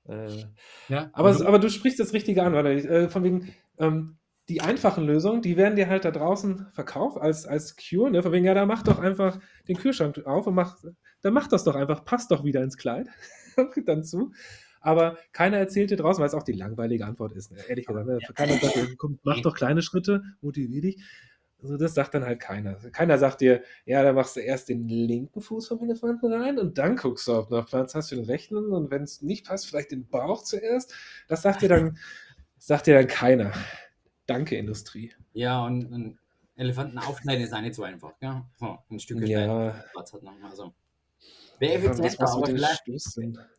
Äh, Ja? aber, aber du sprichst das Richtige an, weil äh, von wegen, ähm, die einfachen Lösungen, die werden dir halt da draußen verkauft als, als Cure, ne? Von wegen, ja, da mach doch einfach den Kühlschrank auf und mach, dann mach das doch einfach, passt doch wieder ins Kleid. dann zu. Aber keiner erzählt dir draußen, weil es auch die langweilige Antwort ist. Ne? Ehrlich gesagt, ne? keiner sagt dir, komm, mach doch kleine Schritte, motivier dich. Also das sagt dann halt keiner. Keiner sagt dir, ja, da machst du erst den linken Fuß vom Elefanten rein und dann guckst du, ob noch Platz hast für den rechten und wenn es nicht passt, vielleicht den Bauch zuerst. Das sagt dir dann, sagt dir dann keiner. Danke, Industrie. ja, und ein Elefanten aufschneiden ist auch nicht so einfach. Ja? So, ein Stück Ja. Platz hat noch. Also, wäre effizienter, aber vielleicht?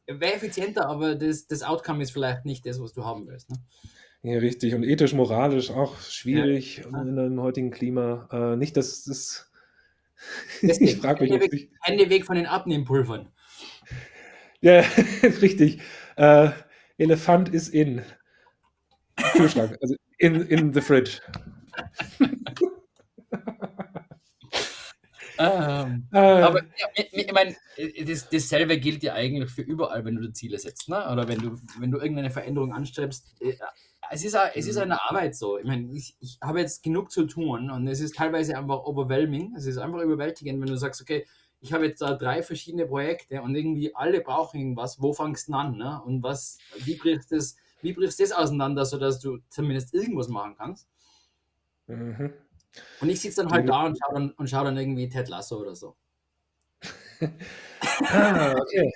Wäre effizienter, aber das, das Outcome ist vielleicht nicht das, was du haben willst. Ne? Ja, richtig. Und ethisch, moralisch auch schwierig Ja. in einem heutigen Klima. Äh, nicht, dass das. Deswegen, ich frage mich, weg. Hände weg von den Abnehmpulvern. Ja, richtig. Äh, Elefant ist in. Kühlschrank. Also in, in the fridge. Ähm, Äh, aber ja, ich, meine, das, dasselbe gilt ja eigentlich für überall, wenn du Ziele setzt. Ne? Oder wenn du, wenn du irgendeine Veränderung anstrebst. Äh, Es ist, es ist eine Arbeit so. Ich meine, ich, ich habe jetzt genug zu tun und es ist teilweise einfach overwhelming. Es ist einfach überwältigend, wenn du sagst, okay, ich habe jetzt da drei verschiedene Projekte und irgendwie alle brauchen irgendwas. Wo fangst du an? Ne? Und was, wie brichst du das, wie brichst das auseinander, sodass du zumindest irgendwas machen kannst? mhm. Und ich sitze dann halt da und schaue dann, und schau dann irgendwie Ted Lasso oder so. Ah, okay.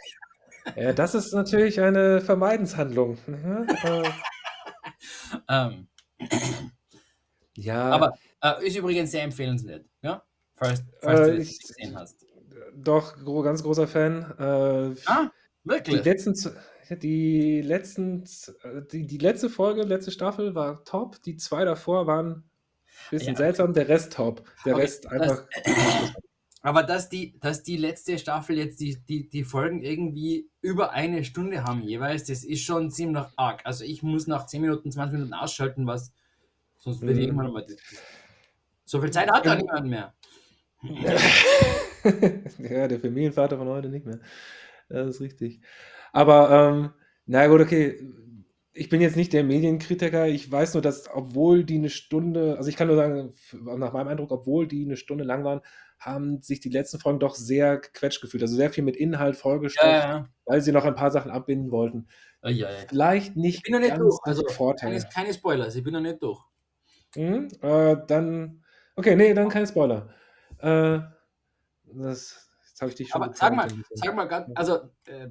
Ja, das ist natürlich eine Vermeidenshandlung. ne? Äh, Ähm, ja, aber äh, ist übrigens sehr empfehlenswert, ja? Falls, falls Äh, du nicht gesehen hast. Doch, ganz großer Fan. Äh, Ah, Die wirklich? letzten, z- die letzten, äh, die, die letzte Folge, letzte Staffel war top. Die zwei davor waren ein bisschen Ja. seltsam. Der Rest top. Der Okay, Rest einfach. Aber dass die, dass die letzte Staffel jetzt die, die, die Folgen irgendwie über eine Stunde haben jeweils, das ist schon ziemlich arg. Also ich muss nach 10 Minuten, 20 Minuten ausschalten, was sonst würde ich Mhm. irgendwann mal. So viel Zeit hat da niemand mehr. ja, der Familienvater von heute nicht mehr. Das ist richtig. Aber, ähm, na gut, okay. Ich bin jetzt nicht der Medienkritiker. Ich weiß nur, dass, obwohl die eine Stunde, also ich kann nur sagen, nach meinem Eindruck, obwohl die eine Stunde lang waren, haben sich die letzten Folgen doch sehr gequetscht gefühlt. Also sehr viel mit Inhalt vollgestopft, Ja, ja. weil sie noch ein paar Sachen abbinden wollten. ja. ja, ja. Vielleicht nicht Ich bin noch nicht durch. Also Vorteil. keine, keine Spoilers, ich bin noch nicht durch. Mhm, äh, dann, okay, nee, dann kein Spoiler. Äh, das, jetzt habe ich dich schon Aber sag mal, sag mal ganz, also äh,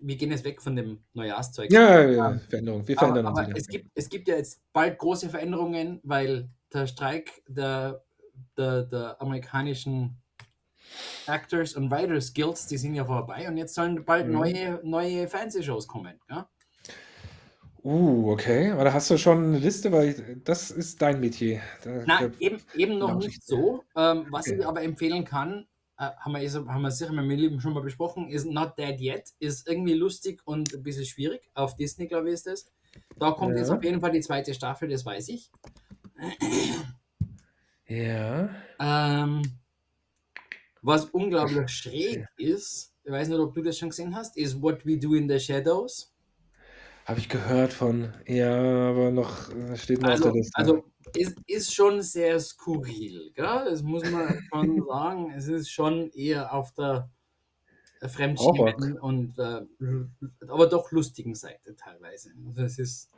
wir gehen jetzt weg von dem Neujahrszeug. Ja, ja, ja, Veränderung. Wir verändern aber, uns aber wieder. es, gibt, es gibt ja jetzt bald große Veränderungen, weil der Streik der, der, der amerikanischen Actors und Writers Guilds, die sind ja vorbei und jetzt sollen bald Mhm. neue, neue Fernsehshows kommen. Ja? Uh, okay. Aber da hast du schon eine Liste, weil ich, das ist dein Metier. Da, Nein, eben, eben noch nicht ich. so. Ähm, was Okay. ich aber empfehlen kann, äh, haben, wir, also- haben wir sicher mit meinem Lieben schon mal besprochen, ist Not Dead Yet. Ist irgendwie lustig und ein bisschen schwierig. Auf Disney, glaube ich, ist das. Da kommt Ja. jetzt auf jeden Fall die zweite Staffel, das weiß ich. ja. Ähm, was unglaublich schräg ist, ich weiß nicht, ob du das schon gesehen hast, ist What We Do in the Shadows. Habe ich gehört von. Ja, aber noch steht noch auf Also, der Liste. also es ist schon sehr skurril, gell? Das muss man schon sagen. Es ist schon eher auf der Fremdschämen und äh, aber doch lustigen Seite teilweise. Also es ist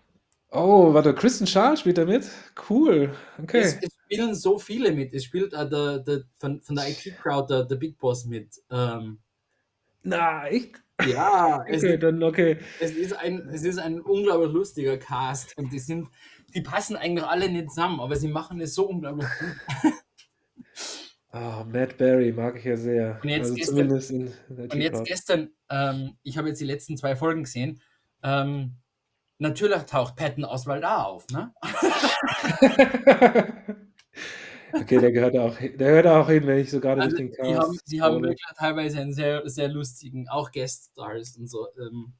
Oh, warte, Kristen Schaal spielt da mit? Cool. Okay. es, es spielen so viele mit. Es spielt äh, der, der, von, von der IT-Crowd der, der Big Boss mit. Ähm, Na, ich. ja, es, Okay, dann okay. es, ist ein, es ist ein unglaublich lustiger Cast und die sind, die passen eigentlich alle nicht zusammen, aber sie machen es so unglaublich gut. Oh, Matt Berry mag ich ja sehr. Und jetzt also gestern- Und jetzt gestern, ähm, ich habe jetzt die letzten zwei Folgen gesehen, ähm, natürlich taucht Patton Oswald da auf, ne? okay, der gehört auch, hin- der gehört auch hin, wenn ich so gerade Also, durch den die haben, Cast die haben wirklich teilweise einen sehr, sehr lustigen, auch Guest-Stars und so. Ähm,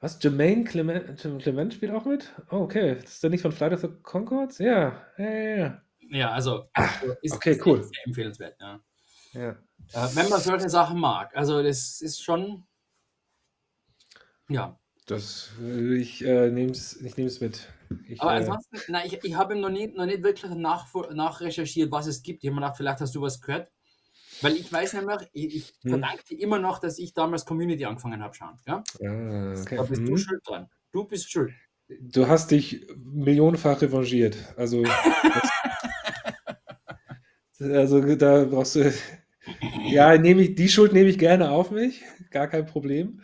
Was? Jermaine Clement, Clement spielt auch mit? Oh, okay. Das ist der nicht von Flight of the Concords? Ja, ja, ja, ja. also ist, okay, ist cool. sehr empfehlenswert, ja. ja. Äh, wenn man solche Sachen mag. Also das ist schon, ja. Das, äh, ich äh, nehme es ich nehm's mit. Ich, Aber äh, ansonsten, nein, ich, ich habe noch nicht, noch nicht wirklich nach, nachrecherchiert, was es gibt. Ich habe mir gedacht, vielleicht hast du was gehört. Weil ich weiß nämlich, ich, ich Hm. verdanke dir immer noch, dass ich damals Community angefangen habe schauen. Ja? ah, okay. Da bist du Mhm. schuld dran. Du bist schuld. Du hast dich millionenfach revanchiert. Also, das, also da brauchst du. Ja, nehme ich, die Schuld nehme ich gerne auf mich, gar kein Problem.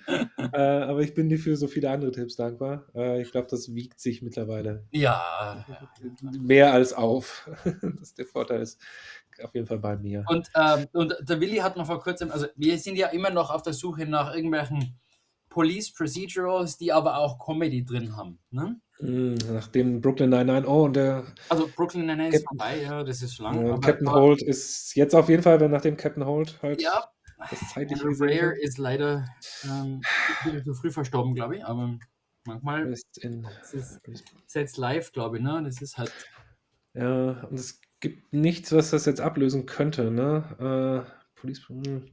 äh, aber ich bin dir für so viele andere Tipps dankbar. Äh, ich glaube, das wiegt sich mittlerweile Ja. mehr als auf. das ist der Vorteil ist auf jeden Fall bei mir. Und, ähm, und der Willi hat noch vor kurzem, also wir sind ja immer noch auf der Suche nach irgendwelchen Police Procedurals, die aber auch Comedy drin haben. Ne? Mm, Nachdem Brooklyn 99, oh, und der Also Brooklyn Nine-Nine ist Captain- vorbei, ja, das ist schon lange. aber- Captain aber- Holt ist jetzt auf jeden Fall, wenn nachdem Captain Holt halt Ja, das zeitlich Rare ist leider ähm, wieder zu früh verstorben, glaube ich. Aber manchmal ist in ist es Sets live, glaube ich, ne? Das ist halt. Ja, und es gibt nichts, was das jetzt ablösen könnte, ne? Äh, Police. hm.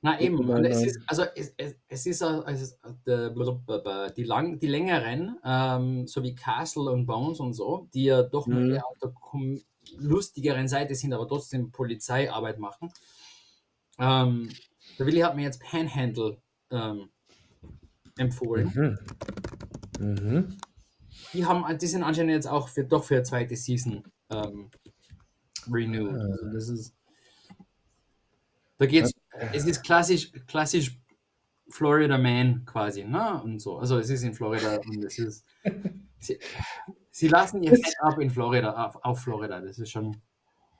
Na eben, es ist, also es, es, es ist, es ist äh, die, lang, die längeren, ähm, so wie Castle und Bones und so, die ja doch Mhm. eher auf der lustigeren Seite sind, aber trotzdem Polizeiarbeit machen. Ähm, der Willi hat mir jetzt Panhandle ähm, empfohlen. Mhm. Mhm. Die, haben, die sind anscheinend jetzt auch für, doch für eine zweite Season ähm, renewed. Ah. Also das ist, da geht's, es ist klassisch, klassisch Florida Man quasi, ne? Und so. Also es ist in Florida und es ist. Sie, sie lassen ihr ab in Florida, auf, auf Florida. Das ist schon.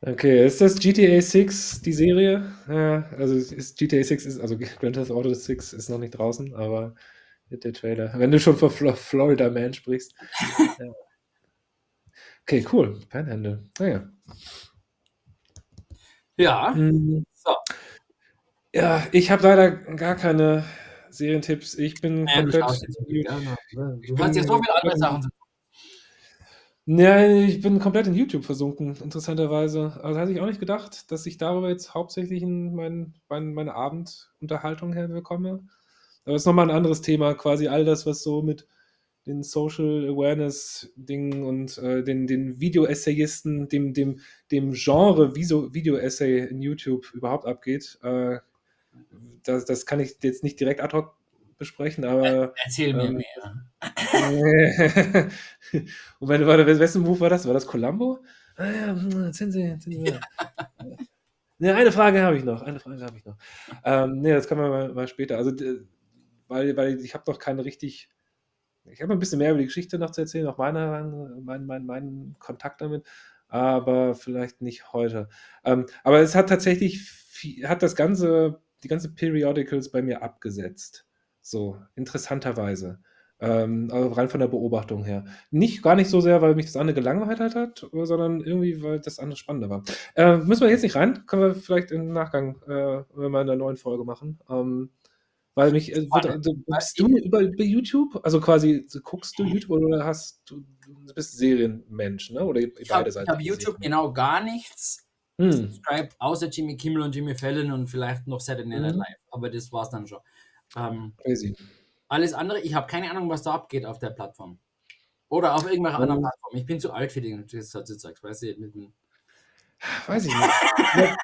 Okay, ist das GTA 6 die Serie? Ja, also ist GTA 6 ist, also Grand Theft Auto 6 ist noch nicht draußen, aber der Trailer. Wenn du schon von Flo Florida Man sprichst. ja. Okay, cool. Panhandle. Naja. Ja, Mhm. so. Ja, ich habe leider gar keine Serientipps. Ich bin Ja, komplett. Ich Du hast ja so viele andere Sachen Nein, ich bin komplett in YouTube versunken, interessanterweise. Also hatte ich auch nicht gedacht, dass ich darüber jetzt hauptsächlich in mein, mein, meine Abendunterhaltung herbekomme. Aber es ist nochmal ein anderes Thema, quasi all das, was so mit den Social Awareness-Dingen und äh, den, den Video-Essayisten, dem, dem, dem Genre Video-Essay in YouTube überhaupt abgeht. Äh, das, das kann ich jetzt nicht direkt ad hoc besprechen, aber Erzähl mir Ähm, mehr. und wenn, warte, wessen Buch war das? War das Columbo? Ah ja, hm, erzählen Sie, erzählen Sie mir. Ja, eine Frage habe ich noch. Eine Frage habe ich noch. Ähm, nee, das können wir mal, mal später. Also, weil, weil ich habe noch keine richtig. Ich habe ein bisschen mehr über die Geschichte noch zu erzählen, auch meiner, mein, mein, meinen Kontakt damit, aber vielleicht nicht heute. Ähm, aber es hat tatsächlich hat das ganze, die ganze Periodicals bei mir abgesetzt. So, interessanterweise. Ähm, also rein von der Beobachtung her. Nicht, gar nicht so sehr, weil mich das andere gelangweilt hat, sondern irgendwie, weil das andere spannender war. Äh, müssen wir jetzt nicht rein, können wir vielleicht im Nachgang, äh, wenn wir in einer neuen Folge machen. Ähm, weil mich, äh, wird, also, bist du über, über YouTube, also quasi guckst du YouTube oder hast du, du bist Serienmensch, ne? Oder Ich habe beide hab YouTube genau gar nichts Hm. subscribed, außer Jimmy Kimmel und Jimmy Fallon und vielleicht noch Saturday Night Mhm. Live. Aber das war's dann schon. Ähm, Crazy. alles andere, ich habe keine Ahnung, was da abgeht auf der Plattform. Oder auf irgendwelcher anderen Ähm. Plattform. Ich bin zu alt für den, gesagt, weißt du, mit dem Weiß ich nicht.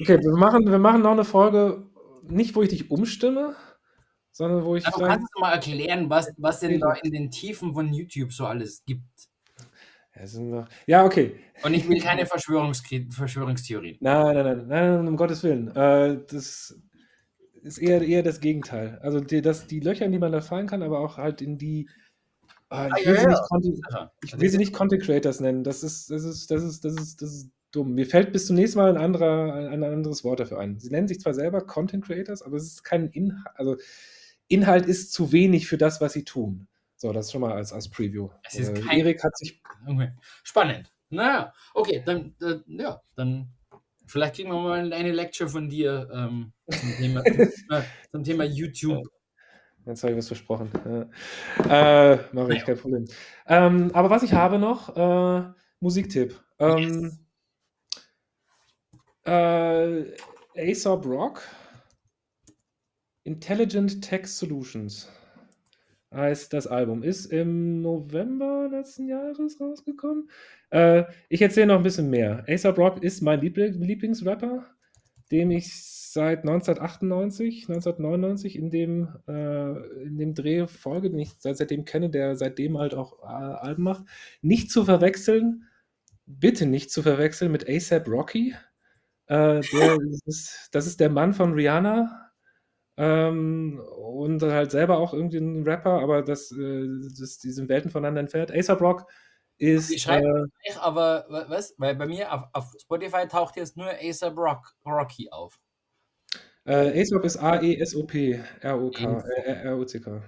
Okay, wir machen, wir machen noch eine Folge, nicht wo ich dich umstimme, sondern wo ich sage, kannst du mal erklären, was, was denn da in den Tiefen von YouTube so alles gibt. ja, okay. Und ich will keine Verschwörungstheorien. Nein, nein, nein, nein, nein, um Gottes Willen. Äh, das ist eher, eher das Gegenteil. Also die, das, die Löcher, in die man da fallen kann, aber auch halt in die. Ich will sie nicht Content, Creators nennen. Das ist, das ist, das ist, das ist, das ist, das ist dumm. Mir fällt bis zum nächsten Mal ein, anderer, ein anderes Wort dafür ein. Sie nennen sich zwar selber Content Creators, aber es ist kein Inhalt. Also Inhalt ist zu wenig für das, was sie tun. So, das schon mal als, als Preview. Es ist Äh, kein- Erik hat sich Okay. Spannend. Naja, okay, dann, äh, ja, dann vielleicht kriegen wir mal eine Lecture von dir ähm, zum, Thema, äh, zum Thema YouTube. Jetzt habe ich was versprochen. Äh, Mache ich, kein Problem. Ähm, aber was ich habe noch, äh, Musiktipp. Ähm, äh, Aesop Rock, Intelligent Text Solutions heißt das Album. Ist im November letzten Jahres rausgekommen. Äh, ich erzähle noch ein bisschen mehr. Aesop Rock ist mein Liebling Lieblingsrapper, dem ich seit 1998, 1999 in dem, äh, in dem Dreh folge, den ich seit, seitdem kenne, der seitdem halt auch äh, Alben macht. Nicht zu verwechseln, bitte nicht zu verwechseln mit ASAP Rocky. Äh, der ist, das ist der Mann von Rihanna. Ähm, und halt selber auch irgendwie ein Rapper, aber das, äh, das, die sind Welten voneinander entfernt. ASAP Rock ist. Ich schreibe äh, gleich, aber wa- was? Weil bei mir auf, auf Spotify taucht jetzt nur ASAP Rock, Rocky auf. Äh, ASOP ist A-E-S-O-P, R-O-K, R-O-C-K.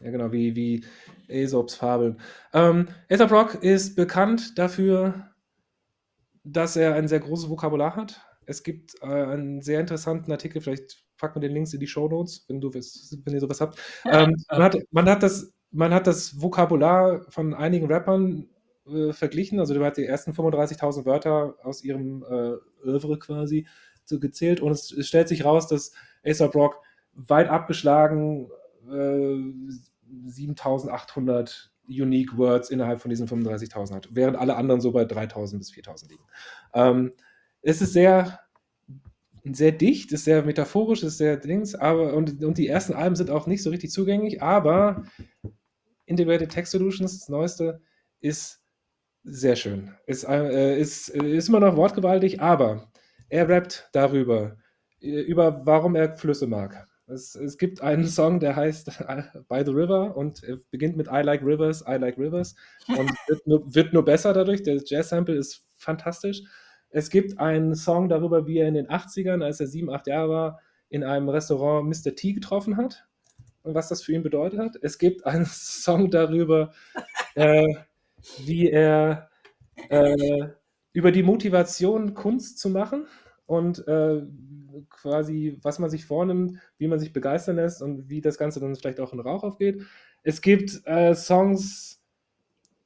Ja, genau, wie, wie Aesops Fabeln. Ähm, ASAP Rock ist bekannt dafür, dass er ein sehr großes Vokabular hat. Es gibt äh, einen sehr interessanten Artikel, vielleicht packen wir den Links in die Show Notes, wenn, du, wenn ihr sowas habt. Ähm, man, hat, man, hat das, man hat das Vokabular von einigen Rappern äh, verglichen, also der hat die ersten 35.000 Wörter aus ihrem äh, Oeuvre quasi so gezählt und es, es stellt sich raus, dass ASAP Rock weit abgeschlagen äh, 7800 Unique Words innerhalb von diesen 35.000 hat, während alle anderen so bei 3.000 bis 4.000 liegen. Ähm, es ist sehr, sehr dicht, ist sehr metaphorisch, ist sehr Dings, aber und, und die ersten Alben sind auch nicht so richtig zugänglich, aber Integrated Text Solutions, das neueste, ist sehr schön. Ist, äh, ist, ist immer noch wortgewaltig, aber er rappt darüber, äh, über warum er Flüsse mag. Es, es gibt einen Song, der heißt By the River und beginnt mit I like rivers, I like rivers und wird nur, wird nur besser dadurch. Der Jazz-Sample ist fantastisch. Es gibt einen Song darüber, wie er in den 80ern, als er sieben, acht Jahre war, in einem Restaurant Mr. T getroffen hat und was das für ihn bedeutet hat. Es gibt einen Song darüber, äh, wie er äh, über die Motivation, Kunst zu machen und äh, quasi, was man sich vornimmt, wie man sich begeistern lässt und wie das Ganze dann vielleicht auch in Rauch aufgeht. Es gibt äh, Songs,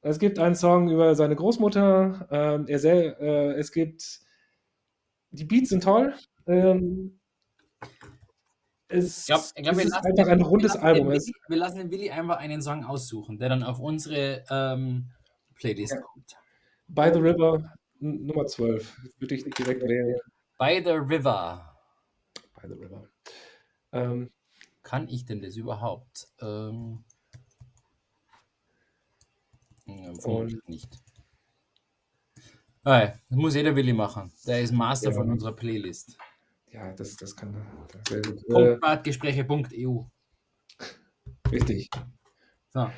es gibt einen Song über seine Großmutter, ähm, er sel- äh, es gibt, die Beats sind toll. Ähm, es, Ich glaube, ich glaub, es wir ist lassen einfach ein rundes wir Album. Willi, wir lassen den Willi einfach einen Song aussuchen, der dann auf unsere ähm, Playlist Ja. kommt. By the River Nummer 12, würde ich direkt wählen. By the River. By the River. Ähm, Kann ich denn das überhaupt? Ähm, ja, vermutlich nicht. Ah, das muss jeder Willi machen. Der ist Master Ja. von unserer Playlist. ja, das, das kann sehr gut. Äh, Punktbartgespräche.eu. richtig. So.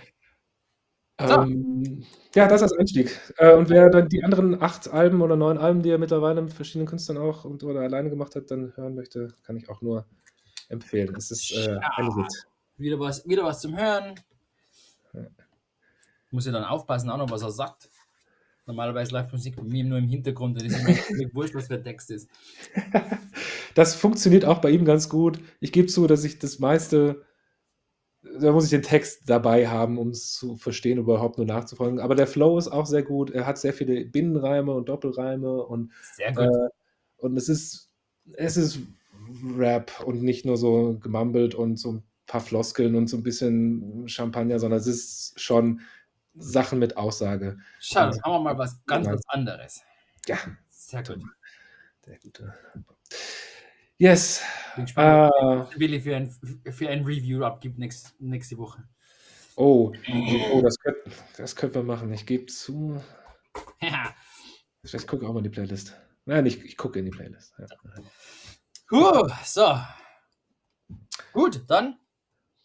Ähm, ja, das als Einstieg. Äh, und wer dann die anderen acht Alben oder neun Alben, die er mittlerweile mit verschiedenen Künstlern auch und oder alleine gemacht hat, dann hören möchte, kann ich auch nur empfehlen. Es ist äh, ein Hit. Wieder was, wieder was zum Hören. Ja. Muss ja dann aufpassen, auch noch, was er sagt. Normalerweise läuft Musik bei mir nur im Hintergrund, dann ist völlig wurscht, was der Text ist. Das funktioniert auch bei ihm ganz gut. Ich gebe zu, dass ich das meiste, da muss ich den Text dabei haben, um es zu verstehen, überhaupt nur nachzufolgen. Aber der Flow ist auch sehr gut. Er hat sehr viele Binnenreime und Doppelreime und, Sehr gut. äh, und es ist, es ist Rap und nicht nur so gemumbled und so ein paar Floskeln und so ein bisschen Champagner, sondern es ist schon Sachen mit Aussage. Schau, jetzt haben wir mal was ganz was anderes. Ja, Sehr gut. der gute. Yes. Bin gespannt, Äh, was Willi für ein, für ein Review abgibt nächst, nächste Woche. oh, oh das könnten das könnten wir machen. Ich gebe zu. Ja. Ich gucke auch mal in die Playlist. Nein, ich, ich gucke in die Playlist. Ja. Huh, so. Gut, dann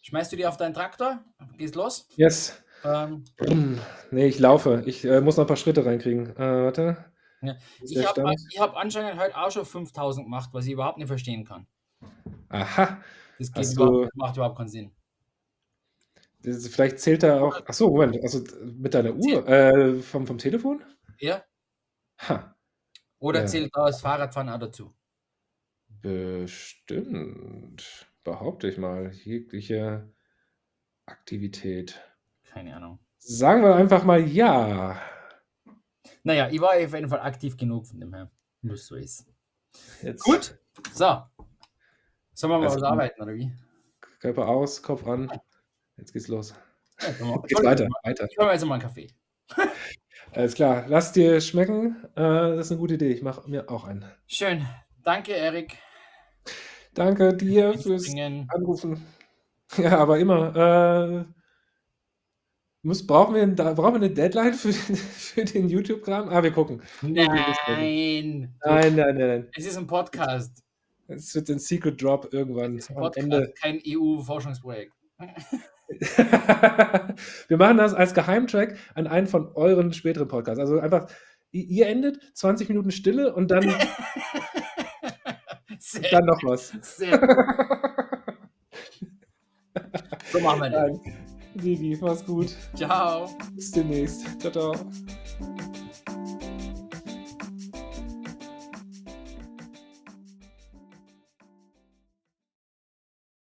schmeißt du die auf deinen Traktor, gehst los. Yes. Ähm. Nee, ich laufe. Ich äh, muss noch ein paar Schritte reinkriegen. Äh, warte. Ja, ich habe hab anscheinend heute auch schon 5000 gemacht, was ich überhaupt nicht verstehen kann. Aha. Das geht überhaupt, macht überhaupt keinen Sinn. Das, vielleicht zählt da auch. Ach so, Moment. Also mit deiner Uhr. Äh, vom, vom Telefon? Ja? Ha. Oder Ja. zählt da das Fahrradfahren auch dazu? Bestimmt. Behaupte ich mal. Jegliche Aktivität. Keine Ahnung. Sagen wir einfach mal ja. Naja, ich war auf jeden Fall aktiv genug von dem her. Muss so ist. Jetzt Gut. So. Sollen wir mal Also- was arbeiten, oder wie? Körper aus, Kopf an. Jetzt geht's los. Ja, Geht's weiter, weiter. Ich mir jetzt mal einen Kaffee. Alles klar. Lass dir schmecken. Äh, das ist eine gute Idee. Ich mache mir auch einen. Schön. Danke, Erik. Danke dir fürs. Anrufen. Ja, aber immer. Äh, muss, brauchen, wir, da, brauchen wir eine Deadline für, für den YouTube-Kram? Ah, wir gucken. Nein. Nein, nein, nein, nein. Es ist ein Podcast. Es wird ein Secret Drop irgendwann Es ist ein am Podcast, Ende. kein EU-Forschungsprojekt. wir machen das als Geheimtrack an einen von euren späteren Podcasts. Also einfach, ihr endet, 20 Minuten Stille und dann, Sehr, dann noch was. sehr. So machen wir das. Vivi, mach's gut. Ciao. Bis demnächst. Ciao, ciao.